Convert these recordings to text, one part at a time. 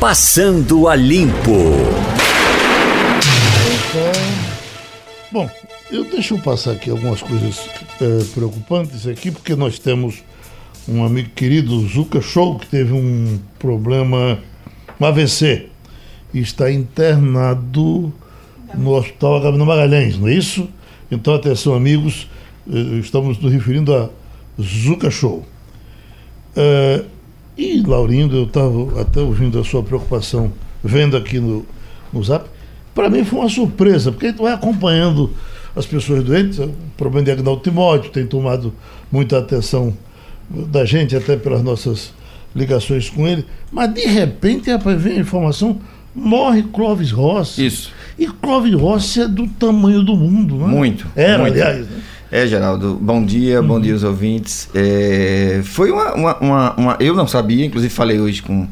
Passando a Limpo. Bom, eu deixo eu passar aqui algumas coisas é, preocupantes aqui, porque nós temos um amigo querido, Zuka Show, que teve um problema, um AVC, e está internado no Hospital Gabriel Magalhães, não é isso? Então, atenção, amigos, eh, estamos nos referindo a Zuka Show. É, e, Laurindo, eu estava até ouvindo a sua preocupação, vendo aqui no, no Zap, para mim foi uma surpresa, porque a gente vai acompanhando as pessoas doentes, o problema de Agnaldo Timóteo tem tomado muita atenção da gente, até pelas nossas ligações com ele, mas de repente, vem a informação, morre Clóvis Rossi. Isso. E Clóvis Rossi é do tamanho do mundo, não é? Muito. Era, muito. aliás. Né? É, Geraldo, bom dia, bom dia aos ouvintes. É, foi uma, uma, uma, uma, Eu não sabia, inclusive falei hoje com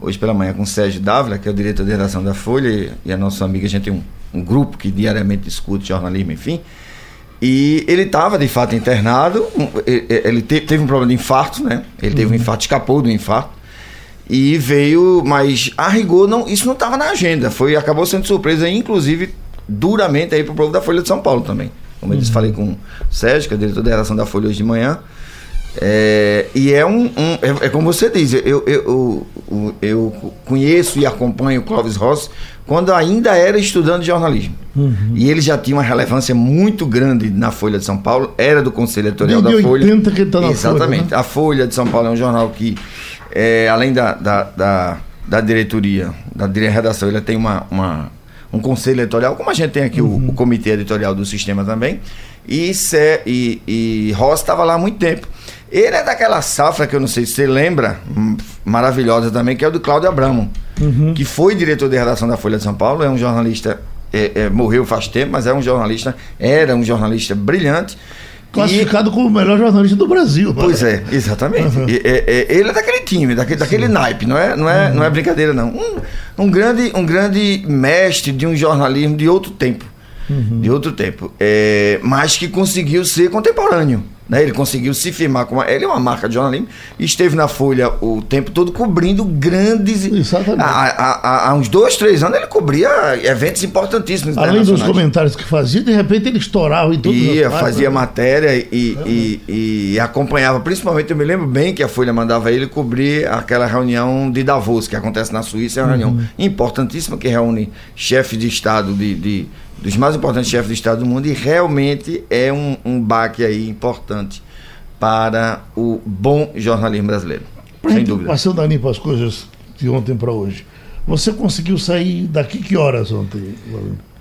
hoje pela manhã com o Sérgio Dávila, que é o diretor de redação da Folha, e, a nossa amiga, a gente tem um, um grupo que diariamente discute jornalismo, enfim. E ele estava, de fato, internado. Ele teve um problema de infarto, né? Ele teve um infarto, escapou do infarto. E veio, mas a rigor, não, isso não estava na agenda. Foi, acabou sendo surpresa, inclusive, duramente aí para o povo da Folha de São Paulo também. Como eu disse, falei com o Sérgio, que é o diretor da redação da Folha hoje de manhã. É, e é um. um é, é, como você diz, eu, eu, eu, eu, conheço e acompanho o Clóvis Rossi quando ainda era estudante de jornalismo. Uhum. E ele já tinha uma relevância muito grande na Folha de São Paulo, era do Conselho Editorial Desde da Folha. 80 que ele tá na Exatamente. Folha, né? A Folha de São Paulo é um jornal que, é, além da, da, da, da, diretoria, da redação, ele tem uma, uma, um conselho editorial, como a gente tem aqui uhum. o, o, comitê editorial do sistema também. E, e, e Ross estava lá há muito tempo. Ele é daquela safra que eu não sei se você lembra, hum, maravilhosa também, que é o do Cláudio Abramo, uhum. que foi diretor de redação da Folha de São Paulo, é um jornalista, é, é, morreu faz tempo, mas é um jornalista, era um jornalista brilhante. Classificado e... como o melhor jornalista do Brasil. Pois é, exatamente. Uhum. E, é, é, ele é daquele time, daquele, daquele naipe, não é, não é, uhum. não é brincadeira, não. Um, um, grande, um grande mestre de um jornalismo de outro tempo. Uhum. De outro tempo. É, mas que conseguiu ser contemporâneo. Né? Ele conseguiu se firmar com uma, ele é uma marca de jornalismo e esteve na Folha o tempo todo cobrindo grandes. Exatamente. Há, há, há uns dois, três anos ele cobria eventos importantíssimos. Além dos comentários que fazia, de repente ele estourava em tudo. Ia, fazia né? matéria e, é. e, e, acompanhava. Principalmente, eu me lembro bem que a Folha mandava ele cobrir aquela reunião de Davos, que acontece na Suíça, é uma reunião uhum. importantíssima que reúne chefes de Estado de, de dos mais importantes chefes de Estado do mundo e realmente é um, um baque aí importante para o bom jornalismo brasileiro. Pra sem dúvida. Passando a limpo as coisas de ontem para hoje. Você conseguiu sair daqui que horas ontem,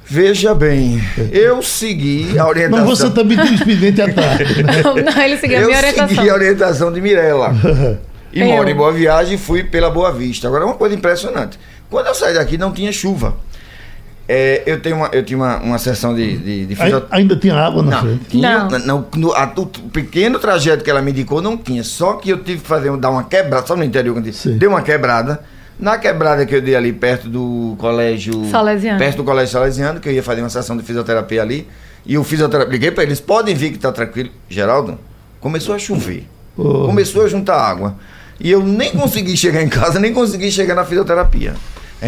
Veja bem, eu segui a orientação. Mas você também tem expediente à tarde. Né? Não, não, ele seguiu a minha orientação. Eu segui a orientação de Mirella. e eu. moro em Boa Viagem e fui pela Boa Vista. Agora, uma coisa impressionante. Quando eu saí daqui, não tinha chuva. É, eu, tenho uma, eu tinha uma, uma sessão de, de, de fisio... Ainda tinha água na não, frente? Tinha, não. não no, a, o pequeno trajeto que ela me indicou não tinha. Só que eu tive que fazer, dar uma quebrada, só no interior, quando disse, deu uma quebrada. Na quebrada que eu dei ali perto do colégio. Salesiano. Perto do colégio Salesiano, que eu ia fazer uma sessão de fisioterapia ali. E o fisioterapeuta, liguei para eles, podem vir que tá tranquilo. Geraldo, começou a chover. Oh. Começou a juntar água. E eu nem consegui chegar em casa, nem consegui chegar na fisioterapia.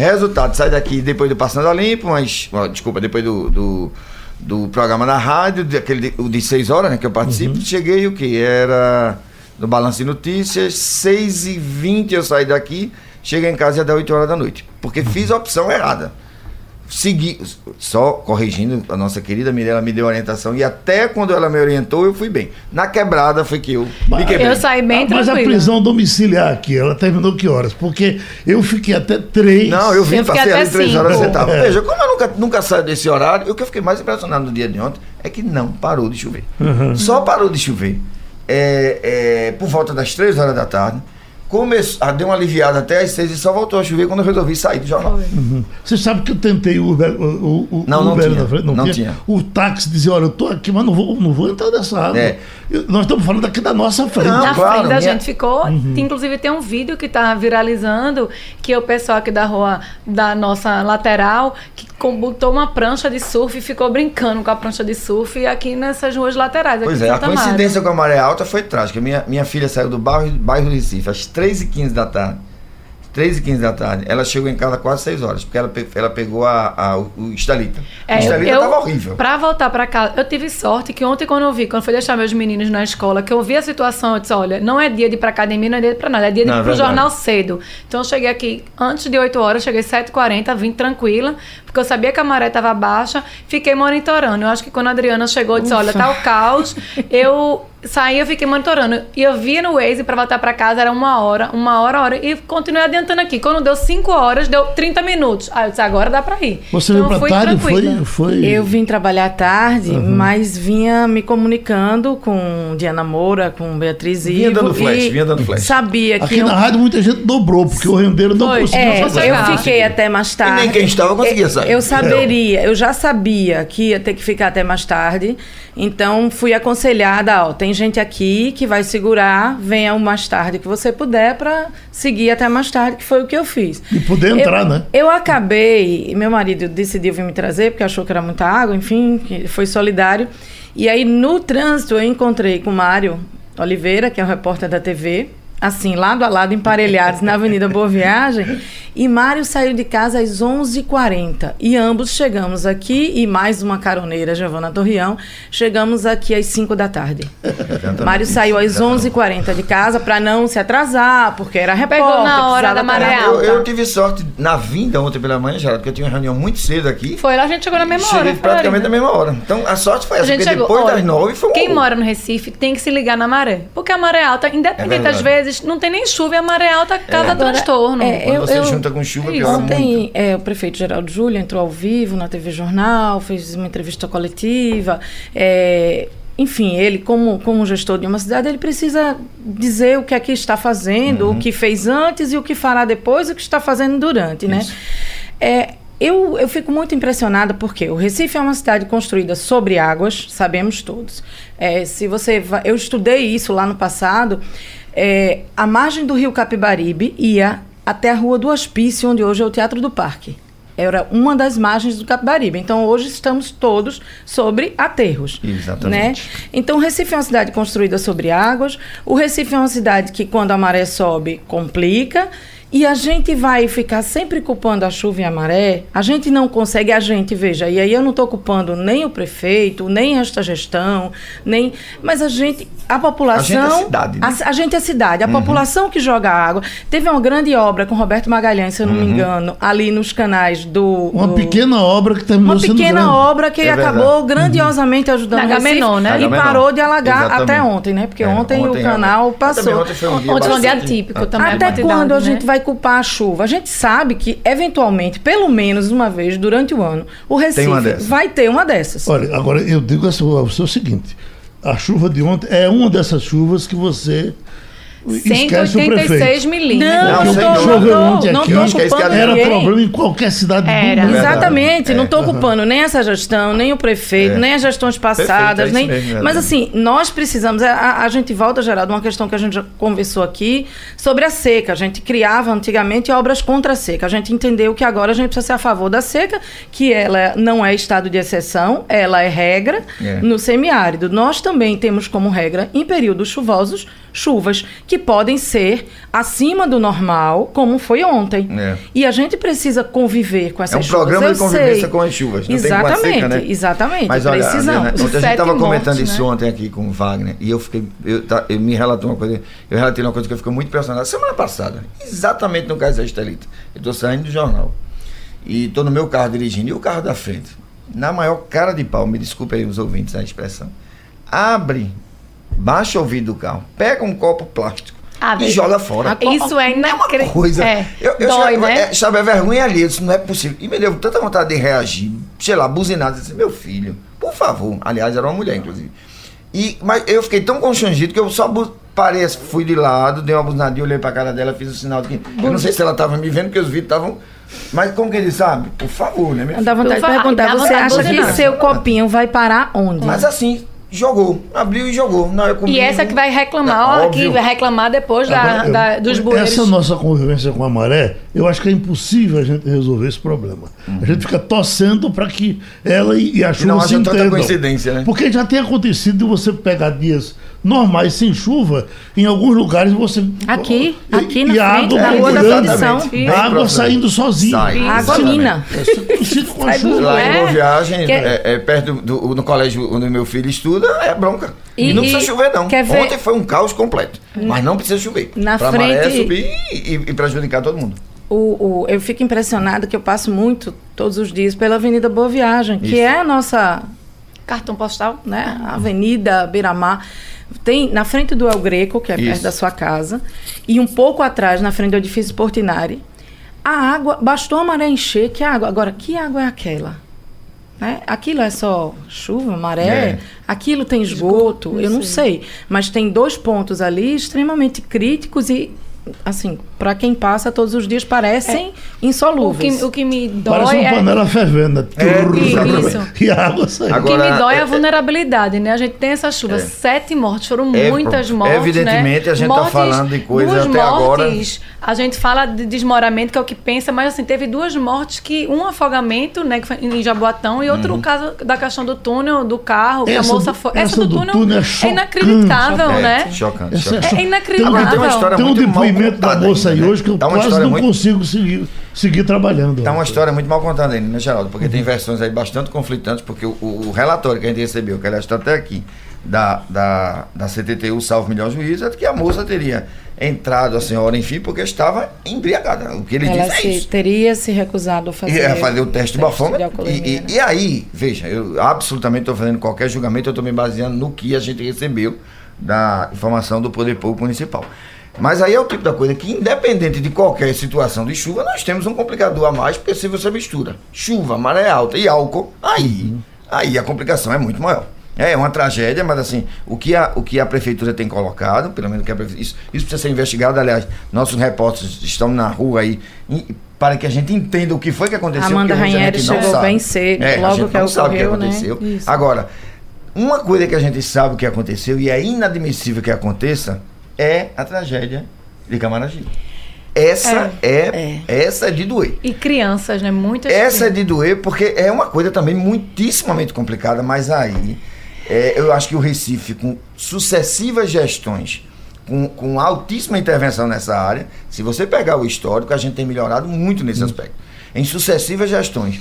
Resultado, sai daqui depois do Passando a Limpo, mas. Ó, desculpa, depois do, do, do, programa na rádio, aquele de, o de 6 horas, né, que eu participo, uhum. cheguei o que? Era do Balanço de Notícias, 6 e 20 eu saí daqui, cheguei em casa até 8 horas da noite. Porque fiz a opção errada segui, só corrigindo, a nossa querida Mirella me deu orientação e até quando ela me orientou eu fui bem. Na quebrada foi que eu me quebrei. Eu saí bem Mas a prisão domiciliar aqui, ela terminou que horas? Porque eu fiquei até três. Não, eu vim, eu passei ali três cinco. horas sentado. É. Veja, como eu nunca, nunca saio desse horário, o que eu fiquei mais impressionado no dia de ontem é que não parou de chover. Uhum. Só parou de chover é, é, por volta das três horas da tarde começou, ah, deu uma aliviada até às seis e só voltou a chover quando eu resolvi sair do jornal. Uhum. Você sabe que eu tentei o Uber, o, o não, Uber não tinha, na frente? Não, não tinha. tinha. O táxi dizia, olha, eu tô aqui, mas não vou, não vou entrar nessa água. É. Nós estamos falando aqui da nossa frente. Não, na claro, frente da minha... gente ficou, uhum. inclusive tem um vídeo que está viralizando, que o pessoal aqui da rua, da nossa lateral, que botou uma prancha de surf e ficou brincando com a prancha de surf aqui nessas ruas laterais. Pois é, a coincidência com a maré alta foi trágica. Minha, minha filha saiu do bairro, bairro Recife às 3h15 da tarde 3 e 15 da tarde. Ela chegou em casa quase 6 horas, porque ela, ela pegou a, a- o Estalita. É, o Estalita eu, tava horrível. Pra voltar pra casa, eu tive sorte que ontem, quando eu vi, quando fui deixar meus meninos na escola, que eu vi a situação, eu disse: olha, não é dia de ir pra academia, não é dia de ir pra nada, é dia de Não, ir é pro verdade. jornal cedo. Então eu cheguei aqui antes de 8 horas, cheguei 7h40, vim tranquila, porque eu sabia que a maré tava baixa, fiquei monitorando. Eu acho que quando a Adriana chegou, eu disse: olha, tá o caos. Eu saí, eu fiquei monitorando. E eu via no Waze pra voltar pra casa, era uma hora, uma hora, hora. E continuei adiantando aqui. Quando deu 5 horas, deu 30 minutos. Aí eu disse: agora dá pra ir. Você Então, veio eu pra fui tarde, foi, foi. Eu vim trabalhar tarde, mas vinha me comunicando com Diana Moura, com Beatriz Vinha Ivo. dando flash, e vinha dando flash. Sabia que Aqui eu, na rádio muita gente dobrou, porque o rendeiro não Foi. conseguiu É, fazer. eu fiquei até mais E tarde. nem quem estava conseguia sair. Eu saberia, eu já sabia que ia ter que ficar até mais tarde. Então fui aconselhada, ó, tem gente aqui que vai segurar, venha o mais tarde que você puder para seguir até mais tarde, que foi o que eu fiz. E poder entrar, eu, né? Eu acabei, meu marido decidiu vir me trazer porque achou que era muita água, enfim, foi solidário. E aí no trânsito eu encontrei com o Mário Oliveira, que é o repórter da TV, assim, lado a lado, emparelhados na Avenida Boa Viagem. E Mário saiu de casa às 11h40. E ambos chegamos aqui, e mais uma caroneira, Giovana Torrião, chegamos aqui às 5 da tarde. Mário saiu às 11h40 de casa para não se atrasar, porque era repórter. Pegou na hora da maré Eu, alta. eu tive sorte na vinda ontem pela manhã, Geraldo, porque eu tinha uma reunião muito cedo aqui. Foi lá, a gente chegou na mesma Cheguei hora. foi, praticamente na mesma hora. Então a sorte foi A essa, gente porque chegou. depois olha, das nove foi um Quem horror. mora no Recife tem que se ligar na maré. Porque a maré alta, independente É às verdade. Vezes, não tem nem chuva e a maré alta causa Agora, transtorno. é, Quando eu- você eu- junta com chuva, Isso. piora muito. Ontem é, o prefeito Geraldo Júlio entrou ao vivo na TV Jornal, fez uma entrevista coletiva. é, enfim, ele, como, como gestor de uma cidade, ele precisa dizer o que é que está fazendo, o que fez antes e o que fará depois, e o que está fazendo durante, né? É, eu, eu fico muito impressionada porque o Recife é uma cidade construída sobre águas, sabemos todos. É, se você va- eu estudei isso lá no passado. É, a margem do rio Capibaribe ia até a rua do Hospício, onde hoje é o Teatro do Parque. Era uma das margens do Capibaribe. Então hoje estamos todos sobre aterros. Exatamente. Né? Então o Recife é uma cidade construída sobre águas. O Recife é uma cidade que quando a maré sobe complica. E a gente vai ficar sempre culpando a chuva e a maré. A gente não consegue, a gente, veja, e aí eu não estou culpando nem o prefeito, nem esta gestão, nem. Mas a gente, a população. A gente é cidade, né? a, a gente é cidade, a população que joga água. Teve uma grande obra com Roberto Magalhães, se eu não me engano, ali nos canais do. Uma do- pequena obra que terminou uma pequena grande. obra que É acabou grandiosamente ajudando Na o Recife Agamenon, né? e parou de alagar Exatamente. até ontem, né? Porque É, ontem, ontem, o canal ontem. passou. Ontem foi um dia Ontem foi um dia atípico também. a Até quando a né? gente vai culpar a chuva? A gente sabe que, eventualmente, pelo menos uma vez durante o ano, o Recife vai ter uma dessas. Olha, agora eu digo a você o seguinte: a chuva de ontem é uma dessas chuvas que você esquece o 186 prefeito. milímetros. Não, Não, não tô, dúvida. não tô, não aqui. tô é Era ninguém. problema em qualquer cidade Era. do mundo. Exatamente, não estou É. culpando nem essa gestão, nem o prefeito, É. nem as gestões passadas, Perfeito, é nem. mesmo, verdade. Mas assim, nós precisamos. A, a- a gente volta, Geraldo, uma questão que a gente já conversou aqui sobre a seca. A gente criava antigamente obras contra a seca. A gente entendeu que agora a gente precisa ser a favor da seca, que ela não é estado de exceção, ela é regra É. no semiárido. Nós também temos como regra, em períodos chuvosos, chuvas que podem ser acima do normal, como foi ontem. É. E a gente precisa conviver com É essas um chuvas. programa Eu de convivência sei. com as chuvas. Não exatamente, tem seca, né? exatamente. Mas olha. Adriana, ontem a gente estava comentando isso né? ontem aqui com o Wagner e eu fiquei, eu, tá, eu me relatou uma coisa, eu relatei uma coisa que eu fiquei muito impressionado. Semana passada, exatamente no caso da Estelita, eu estou saindo do jornal e estou no meu carro dirigindo e o carro da frente, na maior cara de pau, me desculpe aí os ouvintes a expressão, abre, baixa o vidro do carro, pega um copo plástico Ah, e joga fora. Isso é É uma inacreditável. coisa. É, eu, eu dói, né? é, sabe, é vergonha ali. Isso não é possível. E me deu tanta vontade de reagir, sei lá, buzinar, disse, meu filho, por favor. Aliás, era uma mulher, inclusive. E, mas eu fiquei tão constrangido que eu só parei, fui de lado, dei uma buzinadinha, olhei pra cara dela, fiz o sinal de que. Eu não sei se ela tava me vendo, porque os vídeos estavam. Mas como que ele sabe? Por favor, né? minha Dá vontade de perguntar, você acha que seu copinho vai parar onde? Mas assim, jogou. Abriu e jogou. Não, eu E essa que vai reclamar, É, que vai reclamar depois da, Agora, eu- da- dos bueiros. Essa nossa convivência com a maré, eu acho que é impossível a gente resolver esse problema. A gente fica torcendo para que ela e, e a chuva não se entendam. coincidência, né? Porque já tem acontecido de você pegar dias normais sem chuva, em alguns lugares você. Aqui, e, aqui na e a frente água da Rua da A água saindo sozinha. Sai. Água mina. Sai do. Lá É. em Boa Viagem, Que- é, é perto do, do- no colégio onde meu filho estuda, é bronca. E, E- não e- precisa chover, não. ver- Ontem foi um caos completo. Mas não precisa chover. Na pra maré frente- subir e, e- e prejudicar todo mundo. O, o- eu fico impressionada que eu passo muito, todos os dias, pela Avenida Boa Viagem, que Isso. é a nossa Cartão postal. né, Avenida Beira-Mar. Tem na frente do El Greco, que é perto Isso. da sua casa, e um pouco atrás, na frente do edifício Portinari, a água, bastou a maré encher, que água. Agora, que água é aquela? Né? Aquilo é só chuva, maré? É. Aquilo tem esgoto? Esgoto, eu não não sei. Mas tem dois pontos ali extremamente críticos e, assim, para quem passa todos os dias, parecem O insolúveis. que, o que me Parece dói uma é. panela fervendo. É, isso. E a água sai. O que Agora, me dói é é- a vulnerabilidade, né? A gente tem essa chuva, É. sete mortes, foram É, muitas mortes. evidentemente, né? a gente tá falando de coisa duas até agora- mortes, A gente fala de desmoramento, que é o que pensa, mas assim, teve duas mortes que um afogamento, né, que foi em Jaboatão, e Uhum. outro o caso da questão do túnel, do carro, que Essa a moça do- foi. essa do túnel é chocante, inacreditável, chocante. né? É, chocante. Essa chocante. cho- É inacreditável. Agora, tem uma história Tem um muito depoimento da contada aí ainda, né? hoje que eu Tá quase não muito- consigo seguir, seguir trabalhando. Tá uma história muito mal contada ainda, né, Geraldo? Porque tem versões aí bastante conflitantes, porque o, o- relatório que a gente recebeu, que aliás está até aqui, da, da, da CTTU, salvo melhor juízo, é de que a moça teria entrado, a senhora, enfim, porque estava embriagada. O que ele Ela diz é se- isso. teria se recusado a fazer, E, fazer o teste do bafômetro. de alcoolemia, E, e- né? e aí, veja, eu absolutamente estou fazendo qualquer julgamento, eu estou me baseando no que a gente recebeu da informação do Poder Público Municipal. Mas aí é o tipo da coisa que, independente de qualquer situação de chuva, nós temos um complicador a mais, porque se você mistura chuva, maré alta e álcool, aí, aí a complicação é muito maior. É uma tragédia, mas assim, o que a, o que a prefeitura tem colocado, pelo menos que a isso, isso precisa ser investigado, aliás, nossos repórteres estão na rua aí para que a gente entenda o que foi que aconteceu. Amanda Ranieri chegou sabe. bem cedo, É, a logo gente que não sabe o que ocorreu, né? aconteceu. Isso. Agora, uma coisa que a gente sabe o que aconteceu e é inadmissível que aconteça é a tragédia de Camaragibe. Essa é, essa é de doer. E crianças, né? Muitas Essa é crianças. de doer porque é uma coisa também muitíssimamente complicada, mas aí é, eu acho que o Recife, com sucessivas gestões, com, com altíssima intervenção nessa área, se você pegar o histórico, a gente tem melhorado muito nesse aspecto. Em sucessivas gestões.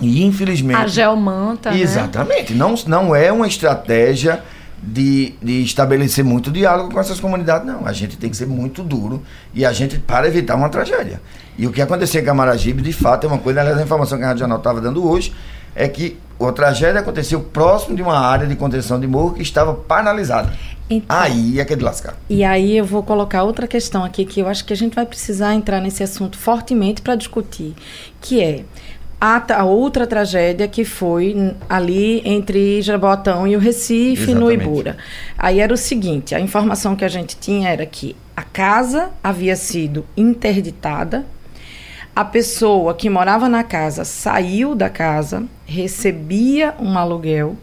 E infelizmente. A Gelmanta, né? Exatamente. Não, não é uma estratégia de, de estabelecer muito diálogo com essas comunidades, não. A gente tem que ser muito duro e a gente para evitar uma tragédia. E o que aconteceu em Camaragibe, de fato, é uma coisa, aliás, a informação que a Rádio Jornal estava dando hoje, é que a tragédia aconteceu próximo de uma área de contenção de morro que estava paralisada. Então- Aí é que é de lascar. E aí eu vou colocar outra questão aqui que eu acho que a gente vai precisar entrar nesse assunto fortemente para discutir, que é a, a outra tragédia que foi ali entre Jaboatão e o Recife, no Exatamente. Ibura. Aí era o seguinte, a informação que a gente tinha era que a casa havia sido interditada, a pessoa que morava na casa saiu da casa, recebia um aluguel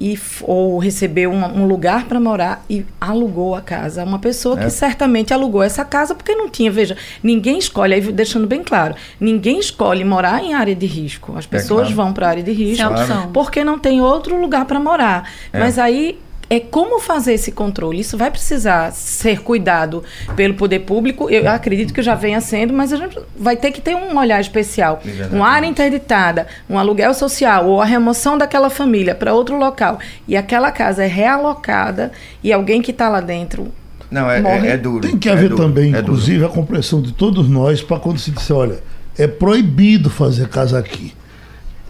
e ou recebeu um, um lugar para morar e alugou a casa. Uma pessoa É. que certamente alugou essa casa porque não tinha, veja, ninguém escolhe, aí deixando bem claro, ninguém escolhe morar em área de risco. As pessoas claro. vão para a área de risco Claro. porque não tem outro lugar para morar. É. Mas aí é como fazer esse controle. Isso vai precisar ser cuidado pelo poder público. Eu acredito que já venha sendo, mas a gente vai ter que ter um olhar especial. Exatamente. Uma área interditada, um aluguel social ou a remoção daquela família para outro local e aquela casa é realocada e alguém que está lá dentro Não, é, Morre. é, é duro. Tem que é haver duro, também, é inclusive, a compreensão de todos nós para quando se disser, olha, é proibido fazer casa aqui.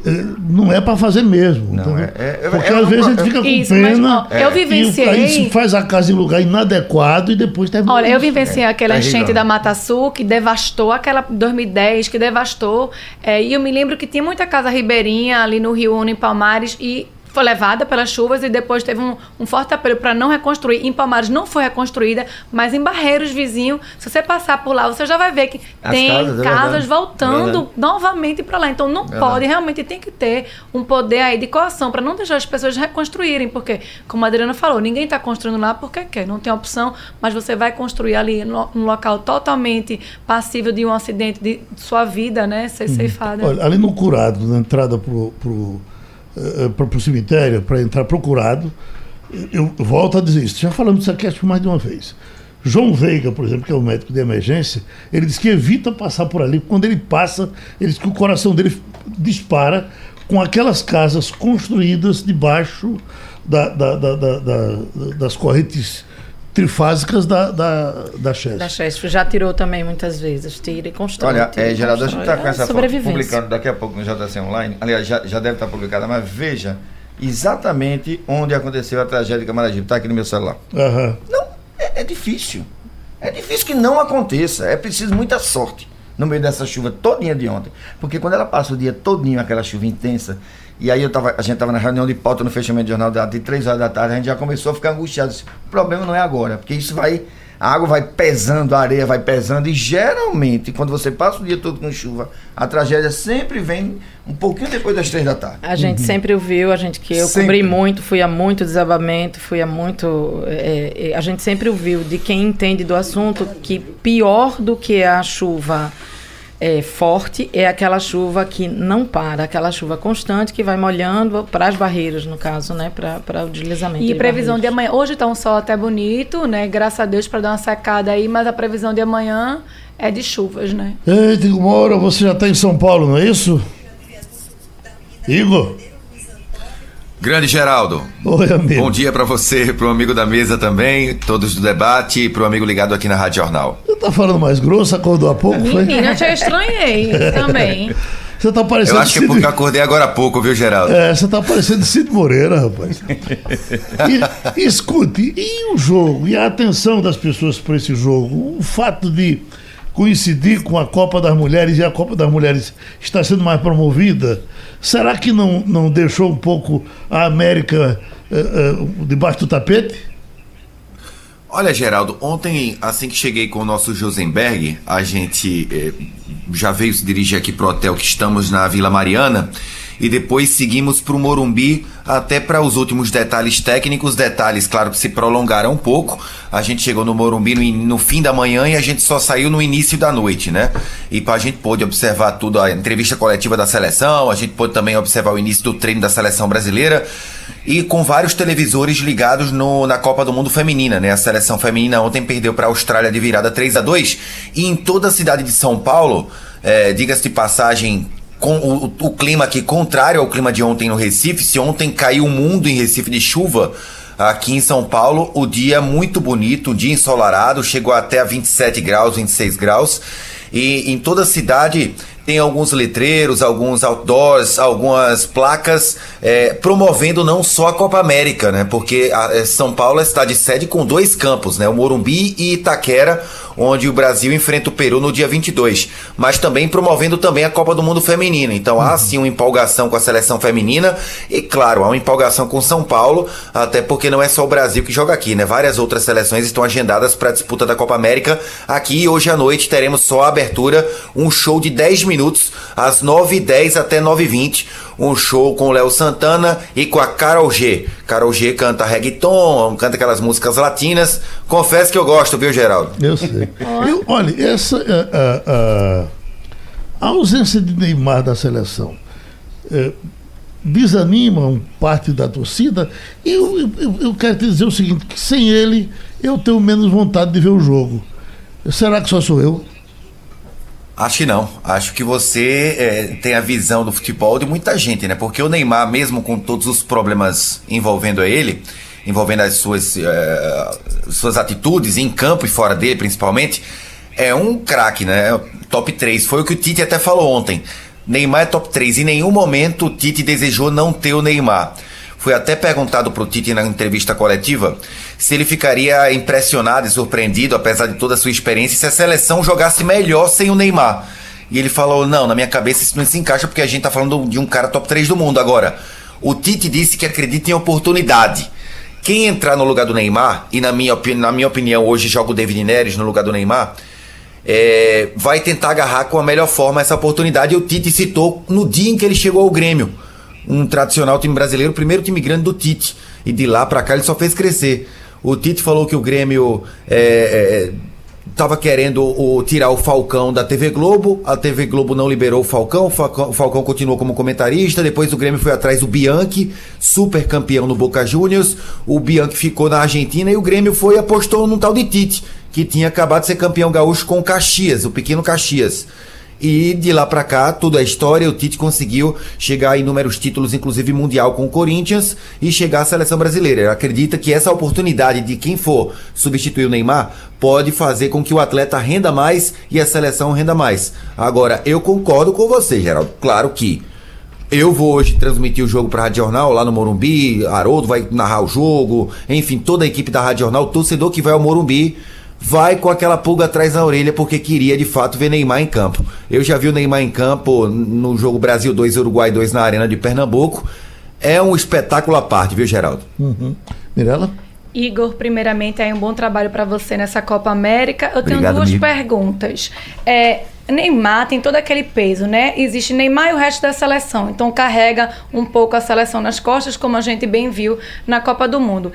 É, Não é para fazer mesmo. Não, entendeu? é- é- Porque é às vezes a gente fica com Isso, mas, pena. ó, eu e vivenciei- Aí se faz a casa em lugar inadequado e depois termina. Olha, eu vivenciei aquela É enchente da Mata Sul que devastou, aquela 2010 que devastou. é, e eu me lembro que tinha muita casa ribeirinha ali no Rio Uno, em Palmares, e foi levada pelas chuvas e depois teve um, um forte apelo para não reconstruir. Em Palmares não foi reconstruída, mas em Barreiros vizinho, se você passar por lá, você já vai ver que As tem casas, é casas verdade. voltando Verdade. novamente para lá. Então não Verdade. pode, realmente tem que ter um poder aí de coação para não deixar as pessoas reconstruírem, porque, como a Adriana falou, ninguém está construindo lá porque quer, não tem opção, mas você vai construir ali no- um local totalmente passível de um acidente de sua vida, né, ser ceifada. Olha, ali no curado, na entrada pro, pro, eh, pro, pro cemitério, para entrar pro curado, eu volto a dizer isso, já falamos disso aqui mais de uma vez. João Veiga, por exemplo, que é o médico de emergência, ele diz que evita passar por ali. Quando ele passa, ele diz que o coração dele dispara com aquelas casas construídas debaixo da, da, da, das correntes trifásicas da, da, da Chesf. Da Chesf, já tirou também muitas vezes, tira e constrói. Olha, é, Geraldo, a gente está com essa foto publicando daqui a pouco no JC Online, aliás, já, já deve estar publicada, mas veja exatamente onde aconteceu a tragédia de Camaragibe, está aqui no meu celular. Uhum. Não, é, é difícil. É difícil que não aconteça, é preciso muita sorte no meio dessa chuva todinha de ontem. Porque quando ela passa o dia todinho, aquela chuva intensa, e aí eu tava, a gente estava na reunião de pauta no fechamento do jornal de três horas da tarde, a gente já começou a ficar angustiado. O problema não é agora, porque isso vai. A água vai pesando, a areia vai pesando, e geralmente, quando você passa o dia todo com chuva, a tragédia sempre vem um pouquinho depois das três da tarde. A gente uhum. sempre ouviu, a gente que eu sempre. cobri muito, fui a muito desabamento, fui a muito. É, é, a gente sempre ouviu de quem entende do assunto que pior do que a chuva é, forte é aquela chuva que não para, aquela chuva constante que vai molhando para as barreiras, no caso, né, para o deslizamento. E de previsão barreiras. de amanhã, hoje está um sol até bonito, né, graças a Deus para dar uma secada aí, mas a previsão de amanhã é de chuvas, né? Eita, uma hora você já está em São Paulo, não é isso? Igor? Grande Geraldo. Oi, amigo. Bom dia para você, para o amigo da mesa também, todos do debate e para o amigo ligado aqui na Rádio Jornal. Você tá falando mais grosso, acordou há pouco, foi? Menina, eu te estranhei também. Você tá parecendo. Eu acho que é porque eu acordei agora há pouco, viu, Geraldo? É, você tá parecendo Cid Moreira, rapaz. e, escute, e o jogo? E a atenção das pessoas para esse jogo? O fato de coincidir com a Copa das Mulheres e a Copa das Mulheres está sendo mais promovida, será que não, não deixou um pouco a América uh, uh, debaixo do tapete? Olha, Geraldo, ontem, assim que cheguei com o nosso Josenberg, a gente eh, já veio se dirigir aqui pro hotel que estamos na Vila Mariana e depois seguimos para o Morumbi até para os últimos detalhes técnicos, detalhes, claro, que se prolongaram um pouco. A gente chegou no Morumbi no, no fim da manhã e a gente só saiu no início da noite, né? E a gente pôde observar tudo, a entrevista coletiva da seleção, a gente pôde também observar o início do treino da seleção brasileira e com vários televisores ligados no, na Copa do Mundo Feminina, né? A seleção feminina ontem perdeu para a Austrália de virada 3 a 2 e em toda a cidade de São Paulo, é, diga-se de passagem, com o, o, clima aqui contrário ao clima de ontem no Recife. Se ontem caiu o mundo em Recife de chuva, aqui em São Paulo o dia muito bonito, um dia ensolarado, chegou até a 27 graus, 26 graus. E em toda a cidade tem alguns letreiros, alguns outdoors, algumas placas é, promovendo não só a Copa América, né? Porque a, é, São Paulo é cidade sede com dois campos, né? O Morumbi e Itaquera, onde o Brasil enfrenta o Peru no dia 22, mas também promovendo também a Copa do Mundo Feminina. Então há sim uma empolgação com a seleção feminina e claro, há uma empolgação com São Paulo, até porque não é só o Brasil que joga aqui, né? Várias outras seleções estão agendadas para a disputa da Copa América. Aqui hoje à noite teremos só a abertura, um show de 10 minutos minutos, às 9h10 até 9h20. Um show com o Léo Santana e com a Carol G. Carol G canta reggaeton, canta aquelas músicas latinas. Confesso que eu gosto, viu, Geraldo? Eu sei. eu, olha, essa. A, é, a, é, é, a, ausência de Neymar da seleção. É, desanima um parte da torcida. E eu, eu, eu, quero te dizer o seguinte: que sem ele eu tenho menos vontade de ver o jogo. Será que só sou eu? Acho que não. Acho que você é, tem a visão do futebol de muita gente, né? Porque o Neymar, mesmo com todos os problemas envolvendo ele, envolvendo as suas, é, suas atitudes em campo e fora dele, principalmente, é um craque, né? Top 3. Foi o que o Tite até falou ontem. Neymar é top 3. Em nenhum momento o Tite desejou não ter o Neymar. Foi até perguntado para o Tite na entrevista coletiva se ele ficaria impressionado e surpreendido, apesar de toda a sua experiência, se a seleção jogasse melhor sem o Neymar. E ele falou: Não, na minha cabeça isso não se encaixa porque a gente está falando de um cara top 3 do mundo agora. O Tite disse que acredita em oportunidade. Quem entrar no lugar do Neymar, e na minha, na minha opinião hoje joga o David Neres no lugar do Neymar, é, vai tentar agarrar com a melhor forma essa oportunidade. E o Tite citou no dia em que ele chegou ao Grêmio um tradicional time brasileiro, o primeiro time grande do Tite. E de lá para cá ele só fez crescer. O Tite falou que o Grêmio é, é, estava querendo o, tirar o Falcão da TV Globo, a TV Globo não liberou o Falcão, o Falcão, o Falcão continuou como comentarista, depois o Grêmio foi atrás do Bianchi, super campeão no Boca Juniors, o Bianchi ficou na Argentina e o Grêmio foi e apostou num tal de Tite, que tinha acabado de ser campeão gaúcho com o Caxias, o pequeno Caxias. E de lá para cá, toda a história, o Tite conseguiu chegar a inúmeros títulos, inclusive mundial com o Corinthians, e chegar à seleção brasileira. Ele acredita que essa oportunidade de quem for substituir o Neymar pode fazer com que o atleta renda mais e a seleção renda mais. Agora, eu concordo com você, Geraldo. Claro que eu vou hoje transmitir o jogo para a Rádio Jornal lá no Morumbi, Haroldo vai narrar o jogo, enfim, toda a equipe da Rádio Jornal, torcedor que vai ao Morumbi vai com aquela pulga atrás da orelha porque queria de fato ver Neymar em campo. Eu já vi o Neymar em campo no jogo Brasil 2, Uruguai 2 na Arena de Pernambuco. É um espetáculo à parte, viu, Geraldo? Uhum. Mirela? Igor, primeiramente, é um bom trabalho para você nessa Copa América. Eu Obrigado, tenho duas amigo. perguntas. É, Neymar tem todo aquele peso, né? Existe Neymar e o resto da seleção. Então carrega um pouco a seleção nas costas, como a gente bem viu na Copa do Mundo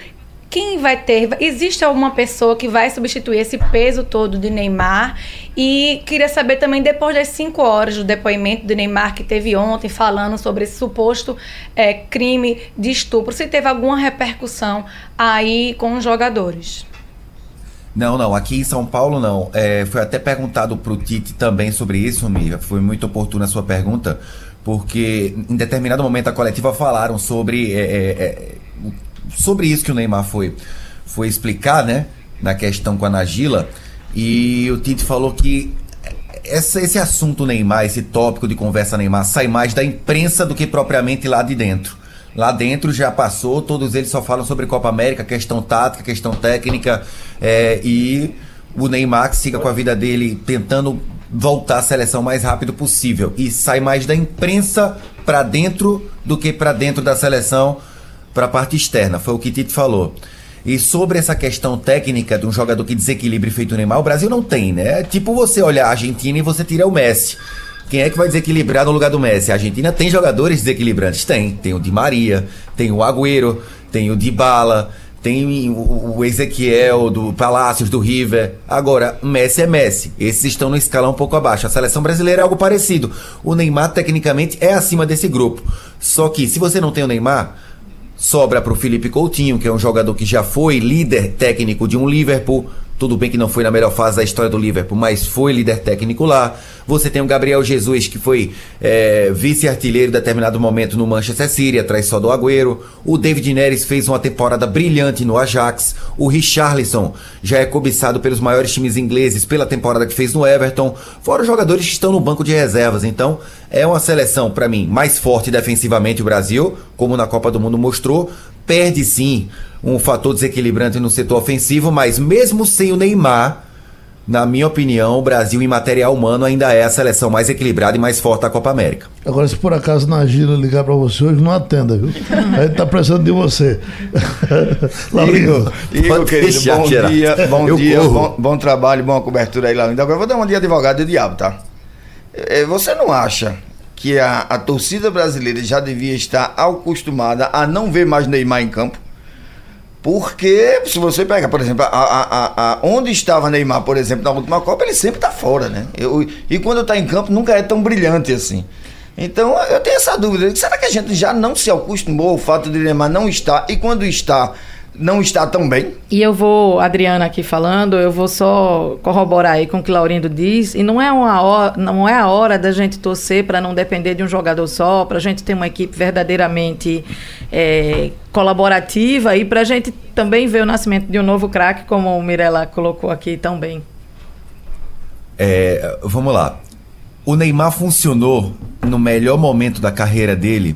quem vai ter? Existe alguma pessoa que vai substituir esse peso todo de Neymar? E queria saber também, depois das cinco horas do depoimento de Neymar que teve ontem, falando sobre esse suposto é, crime de estupro, se teve alguma repercussão aí com os jogadores. Não, não, aqui em São Paulo não. É, foi até perguntado para o Tite também sobre isso, Mia. Foi muito oportuna a sua pergunta, porque em determinado momento a coletiva falaram sobre é, é, é sobre isso que o Neymar foi, foi explicar, né? Na questão com a Nagila. E o Tite falou que essa, esse assunto Neymar, esse tópico de conversa Neymar, sai mais da imprensa do que propriamente lá de dentro. Lá dentro já passou, todos eles só falam sobre Copa América, questão tática, questão técnica. É, e o Neymar que siga com a vida dele tentando voltar à seleção o mais rápido possível. E sai mais da imprensa para dentro do que para dentro da seleção para a parte externa, foi o que Tite falou. E sobre essa questão técnica de um jogador que desequilibre feito o Neymar, o Brasil não tem, né? É tipo você olhar a Argentina e você tira o Messi. Quem é que vai desequilibrar no lugar do Messi? A Argentina tem jogadores desequilibrantes? Tem. Tem o Di Maria, tem o Agüero, tem o Dybala, tem o Ezequiel do Palácios, do River. Agora, Messi é Messi. Esses estão no escalão um pouco abaixo. A seleção brasileira é algo parecido. O Neymar, tecnicamente, é acima desse grupo. Só que, se você não tem o Neymar, sobra para o Felipe Coutinho, que é um jogador que já foi líder técnico de um Liverpool, tudo bem que não foi na melhor fase da história do Liverpool, mas foi líder técnico lá. Você tem o Gabriel Jesus, que foi é, vice-artilheiro em determinado momento no Manchester City, atrás só do Agüero. O David Neres fez uma temporada brilhante no Ajax. O Richarlison já é cobiçado pelos maiores times ingleses pela temporada que fez no Everton. Fora os jogadores que estão no banco de reservas. Então, é uma seleção, para mim, mais forte defensivamente o Brasil, como na Copa do Mundo mostrou. Perde sim um fator desequilibrante no setor ofensivo, mas mesmo sem o Neymar, na minha opinião, o Brasil em material humano ainda é a seleção mais equilibrada e mais forte da Copa América. Agora, se por acaso na gira ligar para você hoje, não atenda, viu? A gente tá precisando de você. Laurinho, Igor, querido, bom dia, bom dia, bom, bom, trabalho, boa cobertura aí, Laurinho. Agora eu vou dar um dia advogado do diabo, tá? É, você não acha que a, a torcida brasileira já devia estar acostumada a não ver mais Neymar em campo? Porque se você pega, por exemplo, a, a, a, onde estava Neymar, por exemplo, na última Copa, ele sempre está fora, né? Eu, e quando está em campo, nunca é tão brilhante assim. Então eu tenho essa dúvida. Será que a gente já não se acostumou ao fato de Neymar não estar? E quando está, não está tão bem. E eu vou, Adriana aqui falando, eu vou só corroborar aí com o que Laurindo diz, e não é, uma hora, não é a hora da gente torcer para não depender de um jogador só, para a gente ter uma equipe verdadeiramente é, colaborativa e para a gente também ver o nascimento de um novo craque, como o Mirella colocou aqui tão bem. É, vamos lá. O Neymar funcionou no melhor momento da carreira dele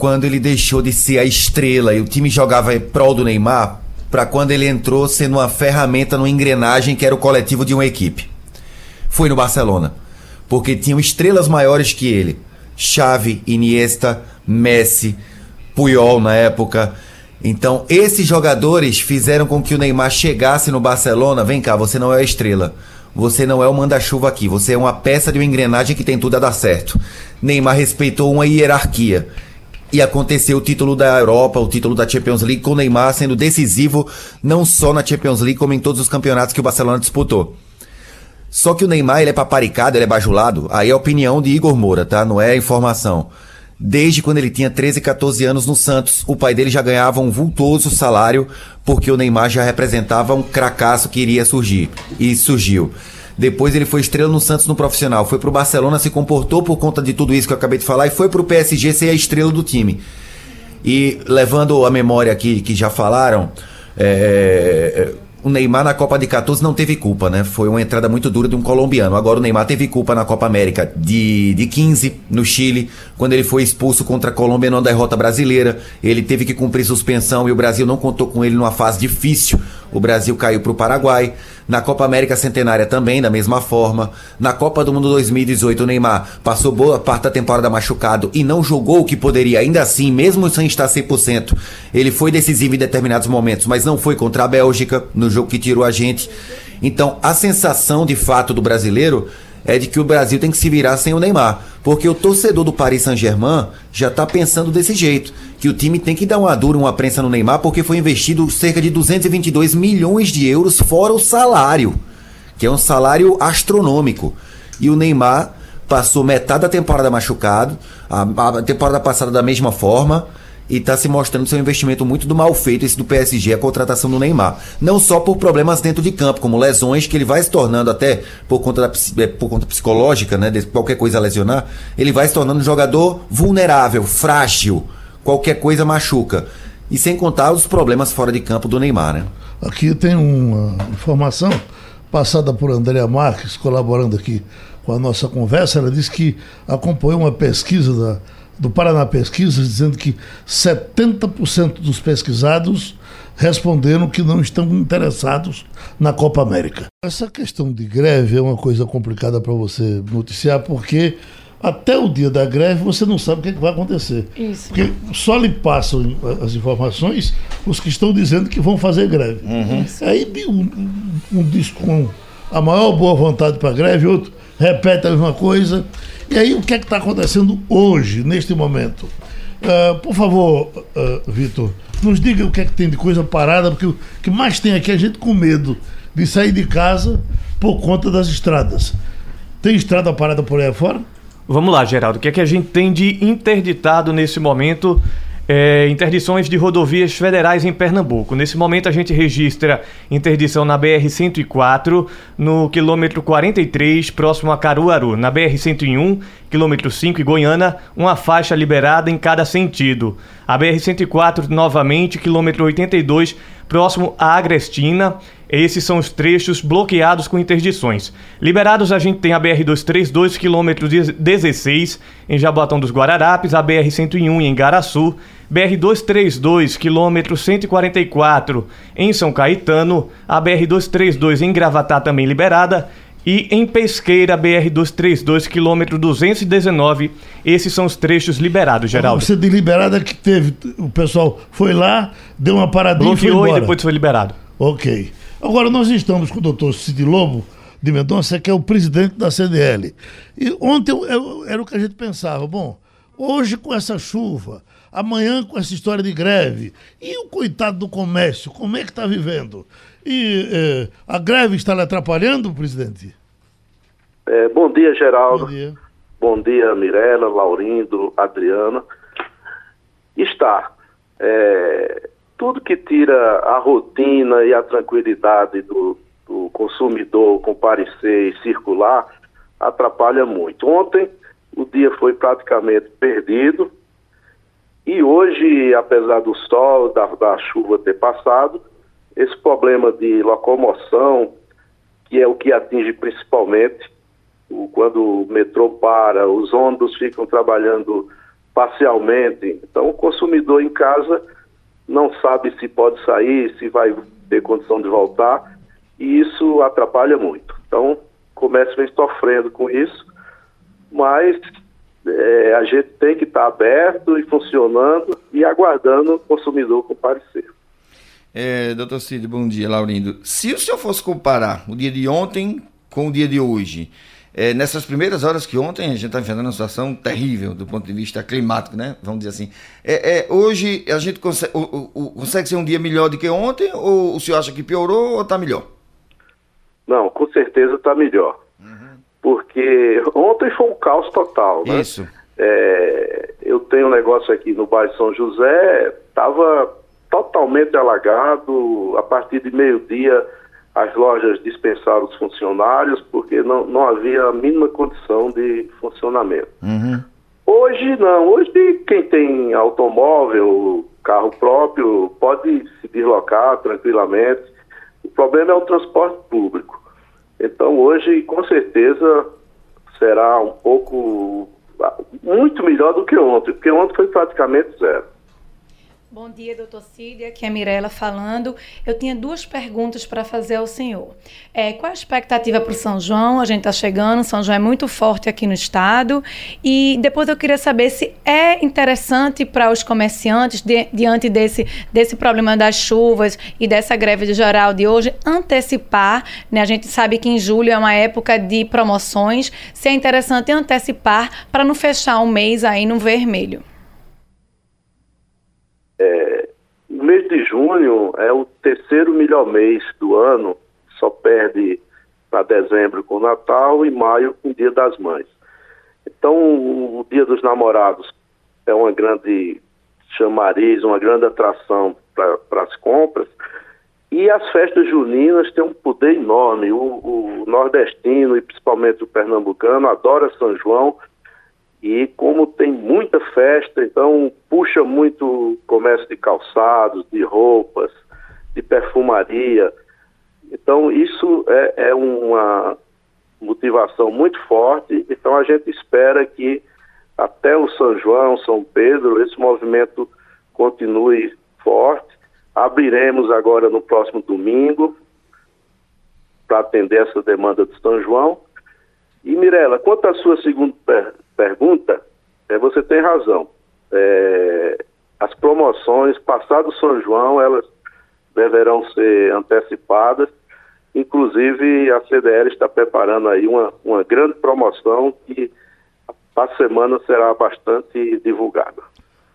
quando ele deixou de ser a estrela e o time jogava em prol do Neymar para quando ele entrou sendo uma ferramenta no engrenagem que era o coletivo de uma equipe. Foi no Barcelona, porque tinham estrelas maiores que ele. Xavi, Iniesta, Messi, Puyol na época. Então, esses jogadores fizeram com que o Neymar chegasse no Barcelona. Vem cá, você não é a estrela. Você não é o manda-chuva aqui. Você é uma peça de uma engrenagem que tem tudo a dar certo. Neymar respeitou uma hierarquia e aconteceu o título da Europa, o título da Champions League, com o Neymar sendo decisivo não só na Champions League, como em todos os campeonatos que o Barcelona disputou. Só que o Neymar, ele é paparicado, ele é bajulado. Aí é a opinião de Igor Moura, tá? Não é informação. Desde quando ele tinha 13, 14 anos no Santos, o pai dele já ganhava um vultoso salário, porque o Neymar já representava um cracaço que iria surgir. E surgiu. Depois ele foi estrela no Santos no profissional. Foi pro Barcelona, se comportou por conta de tudo isso que eu acabei de falar e foi pro PSG ser a estrela do time. E levando a memória aqui que já falaram, é, o Neymar na Copa de 14 não teve culpa, né? Foi uma entrada muito dura de um colombiano. Agora o Neymar teve culpa na Copa América de, de 15, no Chile, quando ele foi expulso contra a Colômbia numa derrota brasileira. Ele teve que cumprir suspensão e o Brasil não contou com ele numa fase difícil. O Brasil caiu para o Paraguai. Na Copa América Centenária também, da mesma forma. Na Copa do Mundo 2018, o Neymar passou boa parte da temporada machucado e não jogou o que poderia. Ainda assim, mesmo sem estar 100%, ele foi decisivo em determinados momentos, mas não foi contra a Bélgica, no jogo que tirou a gente. Então, a sensação de fato do brasileiro é de que o Brasil tem que se virar sem o Neymar. Porque o torcedor do Paris Saint-Germain já está pensando desse jeito. Que o time tem que dar uma dura, uma prensa no Neymar, porque foi investido cerca de 222 milhões de euros fora o salário. Que é um salário astronômico. E o Neymar passou metade da temporada machucado, a, a temporada passada da mesma forma e está se mostrando ser um investimento muito do mal feito esse do PSG, a contratação do Neymar. Não só por problemas dentro de campo, como lesões que ele vai se tornando até por conta, da, é, por conta psicológica, né, de qualquer coisa lesionar, ele vai se tornando um jogador vulnerável, frágil, qualquer coisa machuca. E sem contar os problemas fora de campo do Neymar, né? Aqui tem uma informação passada por Andréa Marques, colaborando aqui com a nossa conversa. Ela disse que acompanhou uma pesquisa da do Paraná Pesquisas dizendo que 70% dos pesquisados responderam que não estão interessados na Copa América. Essa questão de greve é uma coisa complicada para você noticiar, porque até o dia da greve você não sabe o que, é que vai acontecer. Isso. Porque só lhe passam as informações os que estão dizendo que vão fazer greve. Uhum. Aí um, um diz com a maior boa vontade para greve, outro repete a mesma coisa. E aí, o que é que está acontecendo hoje, neste momento? Uh, por favor, uh, Vitor, nos diga o que é que tem de coisa parada, porque o que mais tem aqui é a gente com medo de sair de casa por conta das estradas. Tem estrada parada por aí fora? Vamos lá, Geraldo. O que é que a gente tem de interditado nesse momento é, interdições de rodovias federais em Pernambuco. Nesse momento a gente registra interdição na BR-104, no quilômetro 43, próximo a Caruaru. Na BR-101, quilômetro 5 e Goiânia, uma faixa liberada em cada sentido. A BR-104 novamente, quilômetro 82, próximo a Agrestina. Esses são os trechos bloqueados com interdições. Liberados, a gente tem a BR-232, quilômetro 16, em Jaboatão dos Guararapes, a BR-101 em Garaçu, BR-232, quilômetro 144, em São Caetano, a BR-232 em Gravatá também liberada, e em Pesqueira, BR-232, quilômetro 219. Esses são os trechos liberados, Geraldo. Você de liberada que teve, o pessoal foi lá, deu uma paradinha Bloqueou e foi embora. e depois foi liberado. Ok. Agora nós estamos com o doutor Cid Lobo de Mendonça, que é o presidente da CDL. E ontem eu, eu, era o que a gente pensava. Bom, hoje com essa chuva, amanhã com essa história de greve, e o coitado do comércio, como é que está vivendo? E eh, a greve está lhe atrapalhando, presidente? É, bom dia, Geraldo. Bom dia. Bom dia, Mirella, Laurindo, Adriana. Está. É, tudo que tira a rotina e a tranquilidade do, do consumidor comparecer e circular atrapalha muito. Ontem o dia foi praticamente perdido e hoje, apesar do sol, da, da chuva ter passado, esse problema de locomoção, que é o que atinge principalmente o, quando o metrô para, os ônibus ficam trabalhando parcialmente. Então, o consumidor em casa não sabe se pode sair, se vai ter condição de voltar, e isso atrapalha muito. Então, o comércio vem sofrendo com isso, mas é, a gente tem que estar aberto e funcionando e aguardando o consumidor comparecer. É, doutor Cid, bom dia, Laurindo. Se o senhor fosse comparar o dia de ontem com o dia de hoje, é, nessas primeiras horas que ontem a gente está enfrentando uma situação terrível do ponto de vista climático, né? Vamos dizer assim. É, é hoje a gente consegue, o, o, consegue ser um dia melhor do que ontem ou o senhor acha que piorou ou está melhor? Não, com certeza está melhor. Porque ontem foi um caos total, né? Isso. É, eu tenho um negócio aqui no bairro São José, estava totalmente alagado. A partir de meio-dia, as lojas dispensaram os funcionários porque não, não havia a mínima condição de funcionamento. Uhum. Hoje não, hoje quem tem automóvel, carro próprio, pode se deslocar tranquilamente. O problema é o transporte público. Então hoje, com certeza, será um pouco muito melhor do que ontem, porque ontem foi praticamente zero. Bom dia, doutor Cid. Aqui é a Mirella falando. Eu tinha duas perguntas para fazer ao senhor. É, qual a expectativa para o São João? A gente está chegando, São João é muito forte aqui no estado. E depois eu queria saber se é interessante para os comerciantes, de, diante desse, desse problema das chuvas e dessa greve de geral de hoje, antecipar. Né? A gente sabe que em julho é uma época de promoções. Se é interessante antecipar para não fechar um mês aí no vermelho. É, o mês de junho é o terceiro melhor mês do ano, só perde para dezembro com o Natal e maio com o Dia das Mães. Então, o Dia dos Namorados é uma grande chamariz, uma grande atração para as compras. E as festas juninas têm um poder enorme. O, o, nordestino e principalmente o pernambucano adora São João e como tem muita festa, então puxa muito comércio de calçados, de roupas, de perfumaria. Então isso é, é uma motivação muito forte. Então a gente espera que até o São João, São Pedro, esse movimento continue forte. Abriremos agora no próximo domingo para atender essa demanda de São João. E Mirela, quanto à sua segunda pergunta, é, você tem razão. É, as promoções, passado São João, elas deverão ser antecipadas. Inclusive, a CDL está preparando aí uma, uma grande promoção que a semana será bastante divulgada.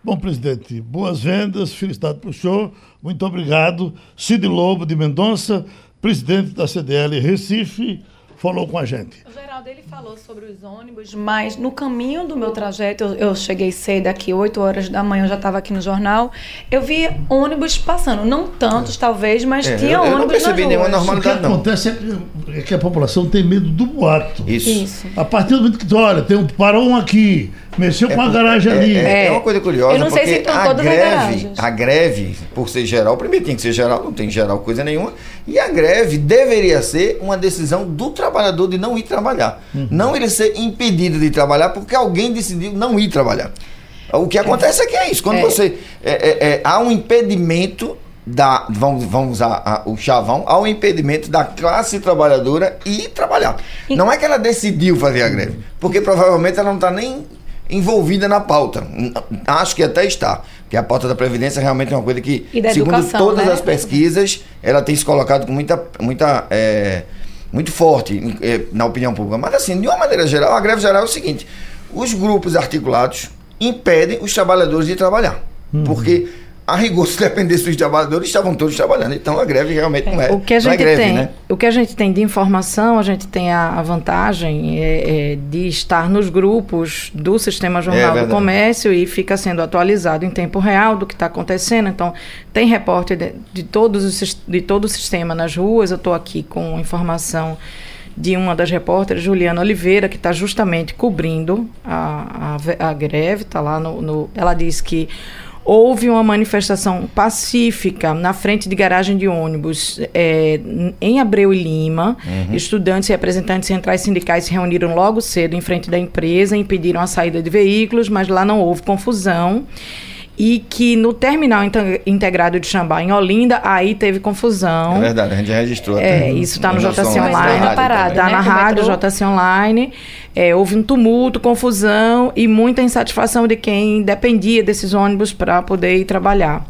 Bom, presidente, boas vendas, felicidade para o senhor. Muito obrigado. Cid Lobo de Mendonça, presidente da CDL Recife falou com a gente. O Geraldo, ele falou sobre os ônibus, mas no caminho do meu trajeto, eu, eu cheguei cedo aqui, 8 horas da manhã, eu já estava aqui no jornal, eu vi ônibus passando, não tantos talvez, mas é, tinha eu, ônibus Eu não percebi nenhuma normalidade, O que acontece é que a população tem medo do boato. Isso. Isso. A partir do momento que olha, tem um, parou um aqui, mexeu é, com a garagem é, ali. É, é, uma coisa curiosa, eu não sei se estão a greve, a greve, por ser geral, primeiro tem que ser geral, não tem geral coisa nenhuma, e a greve deveria ser uma decisão do trabalhador de não ir trabalhar. Uhum. Não ele ser impedido de trabalhar porque alguém decidiu não ir trabalhar. O que acontece é que é isso. Quando é. você. É, é, é, há um impedimento da. Vamos, vamos usar a, o chavão, há um impedimento da classe trabalhadora ir trabalhar. E... Não é que ela decidiu fazer a greve, porque provavelmente ela não está nem envolvida na pauta. Acho que até está. Porque a pauta da Previdência realmente é uma coisa que, segundo todas né? as pesquisas, ela tem se colocado com muita. muita é, muito forte é, na opinião pública. Mas assim, de uma maneira geral, a greve geral é o seguinte: os grupos articulados impedem os trabalhadores de trabalhar. Uhum. Porque a rigor, se dependesse dos trabalhadores, estavam todos trabalhando. Então a greve realmente não é. O que a é gente é greve, tem, né? o que a gente tem de informação, a gente tem a, a vantagem é, é, de estar nos grupos do Sistema Jornal é do Comércio e fica sendo atualizado em tempo real do que está acontecendo. Então tem repórter de, de, todos os, de todo o sistema nas ruas. Eu estou aqui com informação de uma das repórteres, Juliana Oliveira, que está justamente cobrindo a, a, a greve, está lá no, no. Ela diz que houve uma manifestação pacífica na frente de garagem de ônibus é, em Abreu e Lima. Uhum. Estudantes e representantes centrais sindicais se reuniram logo cedo em frente da empresa, impediram a saída de veículos, mas lá não houve confusão e que no terminal integrado de Xambá, em Olinda, aí teve confusão. É verdade, a gente já registrou. É, isso está no JC Online. Está parado, tá na né? rádio, JC Online. É, houve um tumulto, confusão e muita insatisfação de quem dependia desses ônibus para poder ir trabalhar.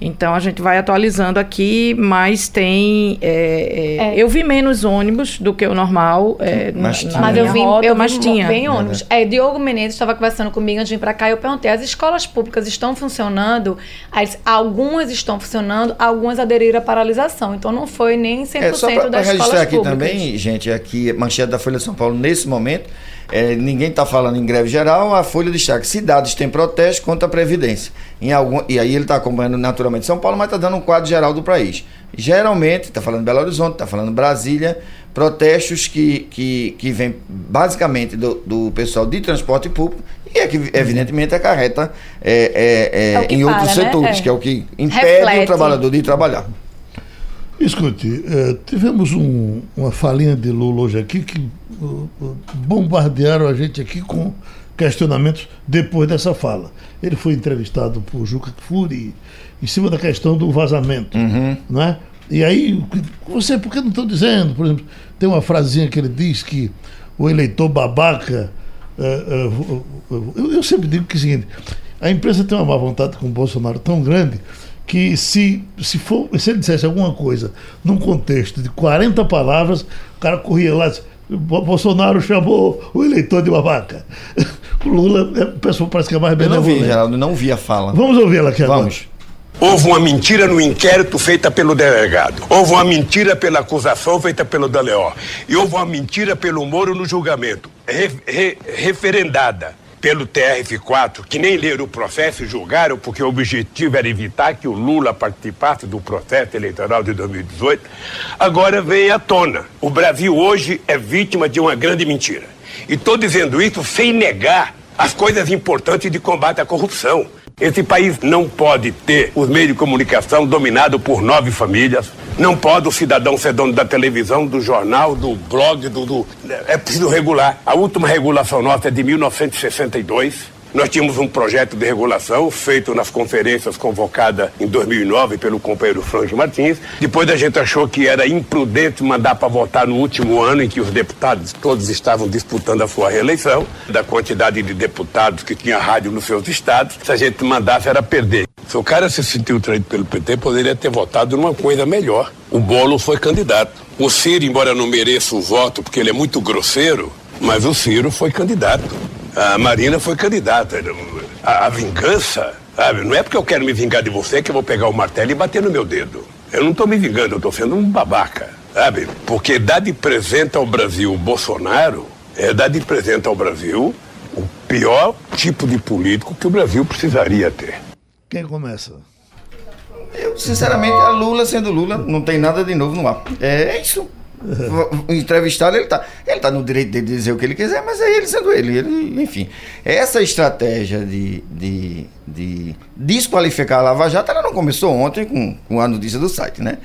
Então a gente vai atualizando aqui, mas tem. é, é, É. Eu vi menos ônibus do que o normal. é, Mas na- tinha. na Mas eu vi, rota, eu vi mas tinha. bem ônibus. É, Diogo Menezes estava conversando comigo antes de vir para cá e eu perguntei: as escolas públicas estão funcionando? Disse, algumas estão funcionando, algumas aderiram à paralisação. Então não foi nem 100% É, só para das registrar escolas aqui públicas. também, gente, aqui, manchete da Folha de São Paulo, nesse momento, é, ninguém está falando em greve geral, a Folha destaca, cidades têm protesto contra a Previdência. Em algum, e aí ele está acompanhando naturalmente São Paulo, mas está dando um quadro geral do país. Geralmente, está falando Belo Horizonte, está falando Brasília, protestos que, que, que vêm basicamente do, do pessoal de transporte público e é que, evidentemente, acarreta é, é, é, É em outros para, né? setores, É. que é o que impede Reflete. o trabalhador de trabalhar. Escute, eh, tivemos um- uma falinha de Lula hoje aqui que uh, uh, bombardearam a gente aqui com questionamentos depois dessa fala. Ele foi entrevistado por Juca Kfouri em cima da questão do vazamento, não é? E aí, você, por que não estão dizendo? Por exemplo, tem uma frasinha que ele diz que o eleitor babaca. eh, eh, eu, eu sempre digo que é o seguinte: a imprensa tem uma má vontade com o Bolsonaro tão grande que se, se, for, se ele dissesse alguma coisa num contexto de 40 palavras, o cara corria lá e disse, "Bo- Bolsonaro chamou o eleitor de babaca. O Lula, é, o pessoal parece que é mais Eu não vi, benevolente. Geraldo, não vi a fala. Vamos ouvi-la aqui agora. Vamos. Houve uma mentira no inquérito feita pelo delegado. Houve uma mentira pela acusação feita pelo Daleó. E houve uma mentira pelo Moro no julgamento, re- re- referendada pelo TRF4, que nem leram o processo e julgaram, porque o objetivo era evitar que o Lula participasse do processo eleitoral de 2018. Agora vem à tona. O Brasil hoje é vítima de uma grande mentira. E estou dizendo isso sem negar as coisas importantes de combate à corrupção. Esse país não pode ter os meios de comunicação dominados por nove famílias. Não pode o cidadão ser dono da televisão, do jornal, do blog, do, do- É preciso regular. A última regulação nossa é de 1962. Nós tínhamos um projeto de regulação feito nas conferências convocadas em 2009 pelo companheiro Franjo Martins. Depois a gente achou que era imprudente mandar para votar no último ano em que os deputados todos estavam disputando a sua reeleição. Da quantidade de deputados que tinha rádio nos seus estados, se a gente mandasse era perder. Se o cara se sentiu traído pelo PT, poderia ter votado numa coisa melhor. O Bolo foi candidato. O Ciro, embora não mereça o voto porque ele é muito grosseiro, mas o Ciro foi candidato. A Marina foi candidata. A, a vingança, sabe? Não é porque eu quero me vingar de você que eu vou pegar o martelo e bater no meu dedo. Eu não estou me vingando, eu estou sendo um babaca, sabe? Porque dar de presente ao Brasil o Bolsonaro é dar de presente ao Brasil o pior tipo de político que o Brasil precisaria ter. Quem começa? Eu, sinceramente, a Lula sendo Lula, não tem nada de novo no ar. É isso. O entrevistado, ele tá, ele tá no direito de dizer o que ele quiser, mas é ele sendo ele. ele enfim, essa estratégia de, de, de desqualificar a Lava Jato, ela não começou ontem com, com a notícia do site, né?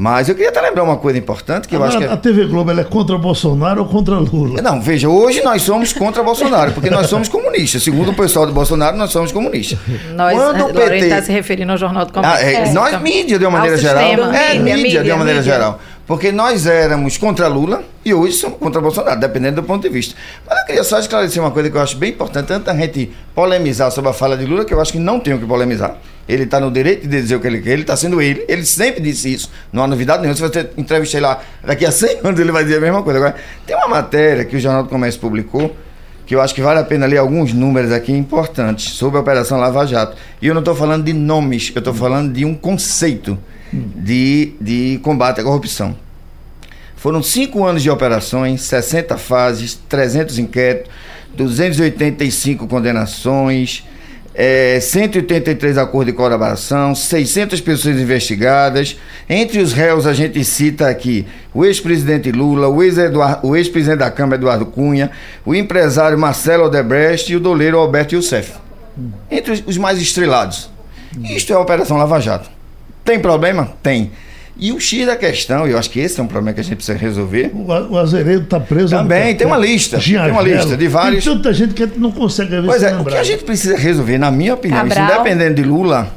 Mas eu queria até lembrar uma coisa importante que eu acho que Agora, é... A TV Globo ela é contra Bolsonaro ou contra Lula? Não, veja, hoje nós somos contra Bolsonaro, porque nós somos comunistas. Segundo o pessoal de Bolsonaro, nós somos comunistas. Nós, Quando o Lorena PT está se referindo ao Jornal do Comércio. Ah, é, É, nós, então, mídia de uma maneira geral. sistema, é, mídia, mídia, de uma maneira mídia. geral. Porque nós éramos contra Lula e hoje somos contra Bolsonaro, dependendo do ponto de vista. Mas eu queria só esclarecer uma coisa que eu acho bem importante, tanto a gente polemizar sobre a fala de Lula, que eu acho que não tem o que polemizar. Ele está no direito de dizer o que ele quer, ele está sendo ele, ele sempre disse isso, não há novidade nenhuma. Se você entrevistar lá daqui a 100 anos, ele vai dizer a mesma coisa. Agora, tem uma matéria que o Jornal do Comércio publicou, que eu acho que vale a pena ler alguns números aqui importantes sobre a Operação Lava Jato. E eu não estou falando de nomes, eu estou falando de um conceito de, de combate à corrupção. Foram cinco anos de operações, 60 fases, 300 inquéritos, 285 condenações, eh, 183 acordos de colaboração, 600 pessoas investigadas. Entre os réus, a gente cita aqui o ex-presidente Lula, o ex-presidente da Câmara, Eduardo Cunha, o empresário Marcelo Odebrecht e o doleiro Alberto Youssef. Entre os mais estrelados. Isto é a Operação Lava Jato. Tem problema? Tem. E o X da questão, e eu acho que esse é um problema que a gente precisa resolver. O, o Azeredo está preso. Também, tem uma lista, tem uma lista de vários- Tem tanta gente que não consegue ver Pois é, o que lembrar. a gente precisa resolver, na minha opinião, isso independendo de Lula,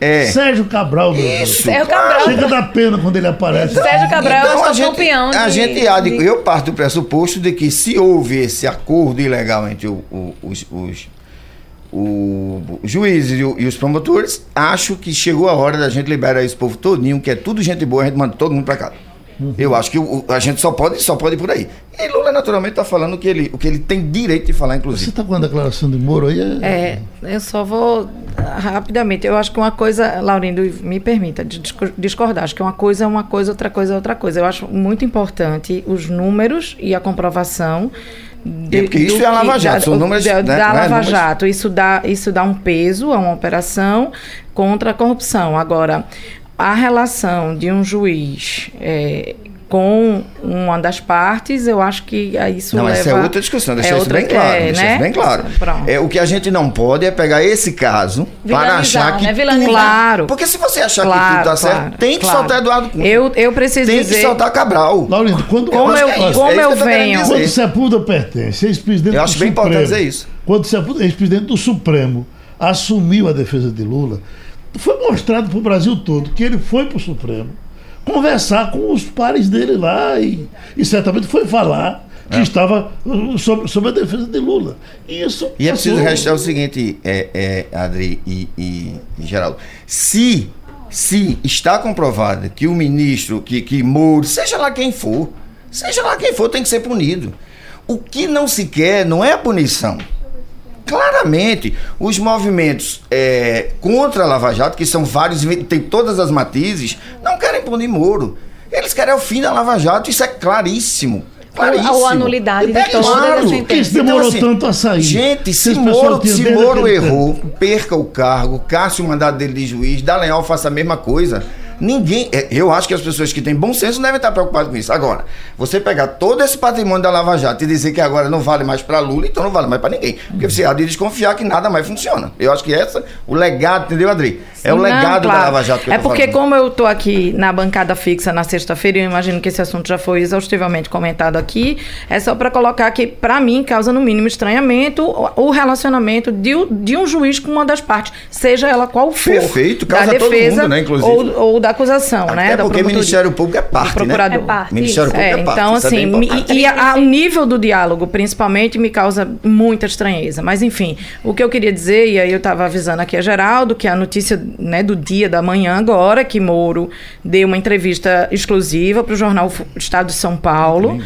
é. Sérgio Cabral, meu. Isso, Sérgio Cabral. Chega da pena quando ele aparece. Sérgio Cabral Então, é o campeão. a de- gente há de- de- eu parto do pressuposto de que se houve esse acordo ilegal entre o- o- os, os, o juiz e, o, e, os promotores, acho que chegou a hora da gente liberar esse povo todinho, que é tudo gente boa, a gente manda todo mundo para casa. Uhum. Eu acho que o, a gente só pode, só pode ir por aí. E Lula, naturalmente, está falando o que, ele, o que ele tem direito de falar, inclusive. Você está com a declaração de Moro aí? É... é, eu só vou rapidamente. Eu acho que uma coisa, Laurindo, me permita discordar. Acho que uma coisa é uma coisa, outra coisa é outra coisa. Eu acho muito importante os números e a comprovação de, é porque isso é a Lava Jato, são números da, né, da Lava é Jato. Isso dá, isso dá um peso a uma operação contra a corrupção. Agora, a relação de um juiz é, com uma das partes, eu acho que isso não, leva... essa é outra discussão, deixa é isso bem claro, é, deixa né? isso bem claro. É, o que a gente não pode é pegar esse caso para achar que... Né? Claro. Porque se você achar claro, que tudo tá claro, certo, tem que claro. soltar Eduardo Cunha. Eu, eu preciso tem dizer... Tem que soltar Cabral. Laurindo, quando... Como eu, eu, como eu venho... Quando Sepulda pertence, ex-presidente Eu acho bem Supremo, importante dizer isso. Quando Sepulda, ex-presidente do Supremo, assumiu a defesa de Lula, foi mostrado para o Brasil todo que ele foi para o Supremo conversar com os pares dele lá e, e certamente foi falar que é. estava uh, sobre, sobre a defesa de Lula. Isso e é preciso restar o seguinte, é, é, Adri e, e, e Geraldo. Se, se está comprovado que o ministro, que, que Moro, seja lá quem for, seja lá quem for, tem que ser punido. O que não se quer não é a punição claramente os movimentos é, contra a Lava Jato, que são vários, tem todas as matizes, não querem punir Moro. Eles querem o fim da Lava Jato, isso é claríssimo. Claríssimo. Ou a nulidade é, de toda claro. Por que demorou então, assim, tanto a sair? Gente, se, se Moro, se Moro errou, tempo. perca o cargo, casse o mandado dele de juiz, Dallagnol faça a mesma coisa. Ninguém. É, eu acho que as pessoas que têm bom senso devem estar preocupadas com isso. Agora, você pegar todo esse patrimônio da Lava Jato e dizer que agora não vale mais para Lula, então não vale mais para ninguém. Porque você há de desconfiar que nada mais funciona. Eu acho que essa, o legado, entendeu, Adri? Sim, é o legado não, claro. da Lava Jato que É eu porque, falando. como eu estou aqui na bancada fixa na sexta-feira, eu imagino que esse assunto já foi exaustivamente comentado aqui, é só para colocar que, para mim, causa no mínimo estranhamento o relacionamento de, de um juiz com uma das partes, seja ela qual for. Perfeito, causa da defesa todo mundo, né, inclusive. Ou, ou da acusação, Até né? Porque o Ministério Público é parte, procurador. né? É parte, Ministério Público é, é parte. Então, é assim, e, e a, a, o nível do diálogo, principalmente, me causa muita estranheza. Mas, enfim, o que eu queria dizer, e aí eu estava avisando aqui a Geraldo, que a notícia né, do dia da manhã agora, que Moro deu uma entrevista exclusiva para o jornal Estado de São Paulo.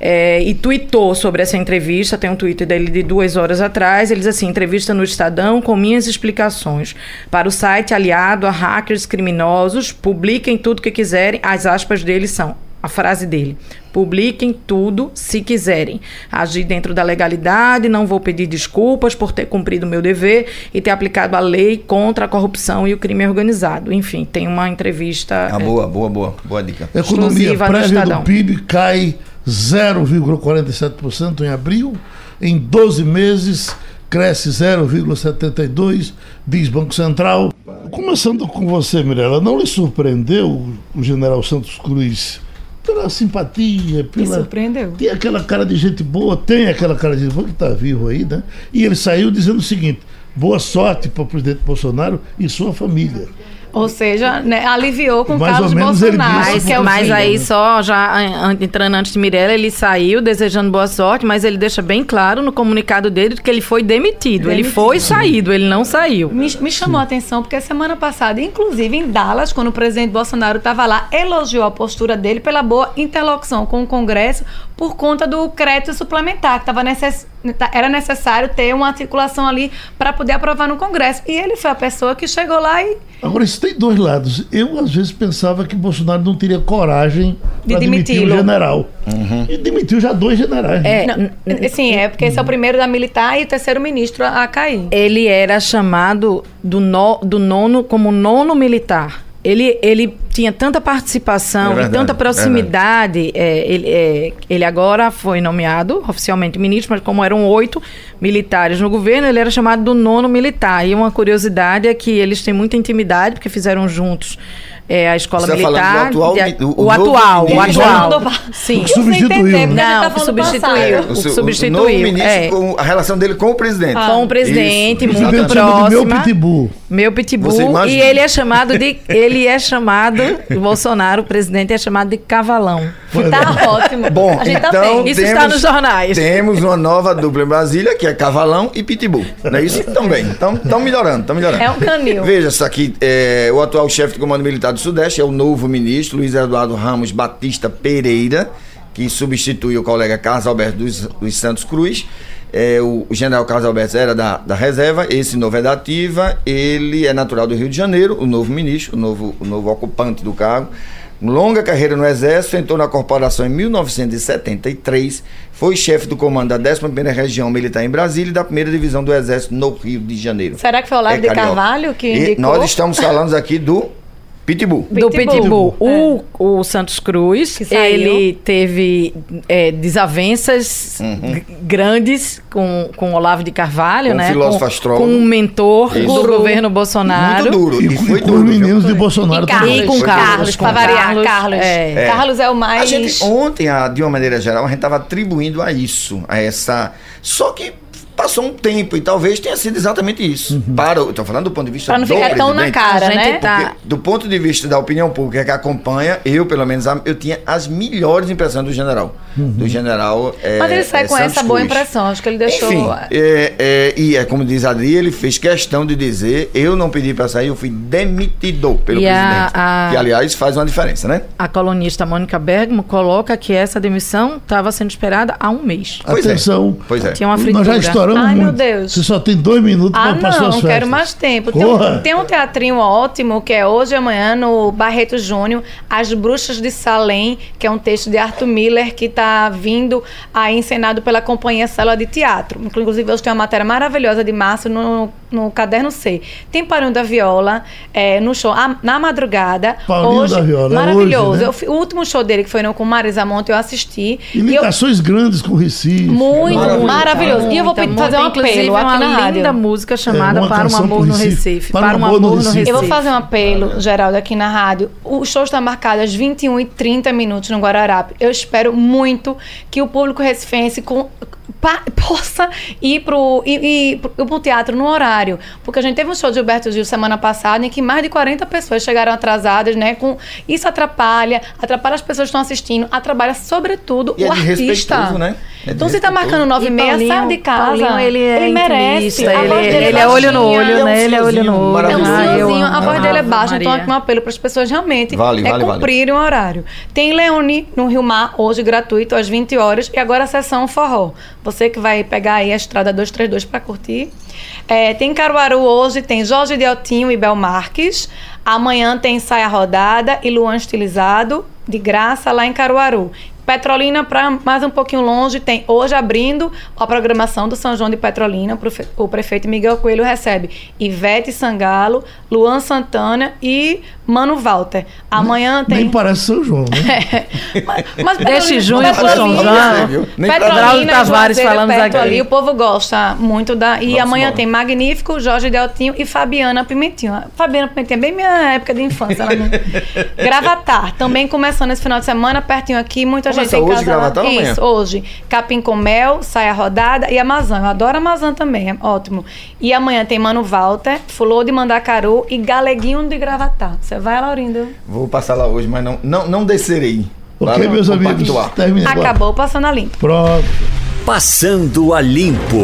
É, e tweetou sobre essa entrevista, tem um tweet dele de duas horas atrás, ele diz assim, entrevista no Estadão com minhas explicações. Para o site aliado a hackers criminosos, publiquem tudo o que quiserem, as aspas dele são, a frase dele, publiquem tudo se quiserem. Agir dentro da legalidade, não vou pedir desculpas por ter cumprido o meu dever e ter aplicado a lei contra a corrupção e o crime organizado. Enfim, tem uma entrevista... Ah, boa, boa, boa, boa dica. A economia prévia do PIB cai 0,47% em abril, em 12 meses cresce 0,72, diz Banco Central. Começando com você, Mirella, não lhe surpreendeu o general Santos Cruz pela simpatia, pela. Me surpreendeu. Tem aquela cara de gente boa, tem aquela cara de gente boa que está vivo aí, né? E ele saiu dizendo o seguinte: boa sorte para o presidente Bolsonaro e sua família. Ou seja, né, aliviou com o Mais Carlos Bolsonaro. Mas, que é mas aí só, já entrando antes de Mirella, ele saiu desejando boa sorte, mas ele deixa bem claro no comunicado dele que ele foi demitido. demitido. Ele foi saído, ele não saiu. Me, me chamou a atenção porque semana passada, inclusive em Dallas, quando o presidente Bolsonaro estava lá, elogiou a postura dele pela boa interlocução com o Congresso por conta do crédito suplementar, que tava necess... era necessário ter uma articulação ali para poder aprovar no Congresso. E ele foi a pessoa que chegou lá e. Agora, isso tem dois lados. Eu, às vezes, pensava que Bolsonaro não teria coragem de demitir o general. Uhum. E demitiu já dois generais. É, né? sim, é porque esse é o primeiro da militar e o terceiro ministro a cair. Ele era chamado do, no, do nono como nono militar ele, ele tinha tanta participação é verdade, e tanta proximidade. É, ele, é, ele agora foi nomeado oficialmente ministro, mas como eram oito militares no governo, ele era chamado do nono militar. E uma curiosidade é que eles têm muita intimidade, porque fizeram juntos é, a escola Você tá militar. atual, de, o, o, o atual, o atual. Sim. Substituiu. Não, tá substituiu. O, substituiu. O novo ministro, é. a relação dele com o presidente. Ah. Com o presidente, Isso, muito próximo. Meu pitbull. Meu pitbull. E ele é chamado de. Ele é chamado, o Bolsonaro, o presidente, é chamado de cavalão. Tá ótimo. Bom, a gente tá então bem. Isso está nos jornais. Temos uma nova dupla em Brasília, que é Cavalão e Pitbull. Não é isso também. Então, estão melhorando, estão melhorando. É um canil. Veja, isso aqui, é, o atual chefe do Comando Militar do Sudeste é o novo ministro, Luiz Eduardo Ramos Batista Pereira, que substitui o colega Carlos Alberto dos, dos Santos Cruz. É, o, o general Carlos Alberto era da, da reserva, esse novo é da ativa, ele é natural do Rio de Janeiro, o novo ministro, o novo, o novo ocupante do cargo. Longa carreira no Exército, entrou na corporação em 1973, foi chefe do comando da 11ª Região Militar em Brasília e da 1 Divisão do Exército no Rio de Janeiro. Será que foi o Olavo É de. Carvalho que E indicou? nós estamos falando aqui do Pitbull. do Pitbull. Pitbull. O, o Santos Cruz, ele teve é, desavenças g- grandes com, com Olavo de Carvalho, Com o né? filósofo com, astrólogo. com um mentor Isso. do governo Bolsonaro. Muito duro. E, E, com- foi e com duro. os viu? meninos de Bolsonaro E Carlos, também. com Carlos, com pra variar, Carlos, Carlos. é. Carlos é o mais... A gente, ontem, a- de uma maneira geral, a gente estava atribuindo a isso, a essa. Só que passou um tempo e talvez tenha sido exatamente isso. Para, eu tô falando do ponto de vista Pra não do ficar tão na cara, A né? tá- do ponto de vista da opinião pública que acompanha, eu, pelo menos, a- eu tinha as melhores impressões do general. Do general. É, Mas ele sai é, com Santos essa boa Cruz. impressão. Acho que ele deixou... Enfim, é, é, e é como diz a Adri, ele fez questão de dizer: eu não pedi para sair, eu fui demitido pelo E a- presidente. a- Que, aliás, faz uma diferença, né? A colunista Mônica Bergamo coloca que essa demissão estava sendo esperada há um mês. Pois é. Atenção. Pois é. Tinha uma Nós fritura. já estouramos Ai, muito. meu Deus. Você só tem dois minutos Ah, para suas não, festas. quero mais tempo. Tem um, tem um teatrinho ótimo que é hoje e amanhã no Barreto Júnior, As Bruxas de Salem, que é um texto de Arthur Miller que está vindo aí encenado pela Companhia Célula de Teatro. Inclusive, hoje tem uma matéria maravilhosa de março no, no Caderno C. Tem Parinho da Viola é, no show a- na madrugada. Paulinho hoje, da Viola, é Maravilhoso. hoje, né? Eu o último show dele, que foi no, com Marisa Monte, eu assisti. E E eu- ligações grandes com Recife. muito Maravilhoso. maravilhoso. E eu vou Muita, pedir- fazer um apelo inclusive, aqui na uma rádio. linda música chamada É, Para um Amor no Recife. Recife. Para um amor no Recife. Eu vou fazer um apelo, Geraldo, aqui na rádio. O show está marcado às 21 e 30 minutos no Guararapes. Eu espero muito que o público recifense com- pa- possa ir pro, ir, ir pro, teatro no horário. Porque a gente teve um show de Gilberto Gil semana passada em que mais de 40 pessoas chegaram atrasadas, né? Com, isso atrapalha, atrapalha as pessoas que estão assistindo, atrapalha sobretudo E é o artista. desrespeitoso, né? É então você tá marcando 9 e meia, sai de casa. Paulinho, ele é merece. intimista, A voz ele- dele ele é olho no olho, né? Ele é olho no olho. É um Maravilhoso. senhorzinho, a voz dele é baixa, então aqui um apelo para as pessoas realmente Vale, é vale, vale. cumprirem o horário. Tem Leone no Rio Mar, hoje gratuito, às 20 horas, e agora a sessão forró. Você que vai pegar aí a estrada 232 para curtir. É, tem Caruaru hoje, tem Jorge Deltinho e Bel Marques. Amanhã tem Saia Rodada e Luan Estilizado, de graça, lá em Caruaru. Petrolina, para mais um pouquinho longe, tem hoje abrindo a programação do São João de Petrolina. o prefeito Miguel Coelho recebe Ivete Sangalo, Luan Santana e Mano Walter. Amanhã tem. Nem parece São João, né? Mas, mas Deixe junho pro São João. viu? Nem Petrolina, Tavares falando aqui. ali, o povo gosta muito da. E Vamos amanhã embora. tem Magnífico, Jorge Deltinho e Fabiana Pimentinho. A Fabiana Pimentinho é bem minha época de infância. Ela não... Gravatar, também começando esse final de semana, pertinho aqui, muita gente em hoje, casa. Gravatar ou amanhã? Isso, hoje. Capim com mel, saia rodada e Amazon. Eu adoro Amazon também, é ótimo. E amanhã tem Mano Walter, Fulô de Mandacaru e Galeguinho de Gravatar. Você vai, Laurindo? Vou passar lá hoje, mas não, não, não descerei. Ok, meus amigos. Termina agora. Acabou passando a limpo. Pronto. Passando a Limpo.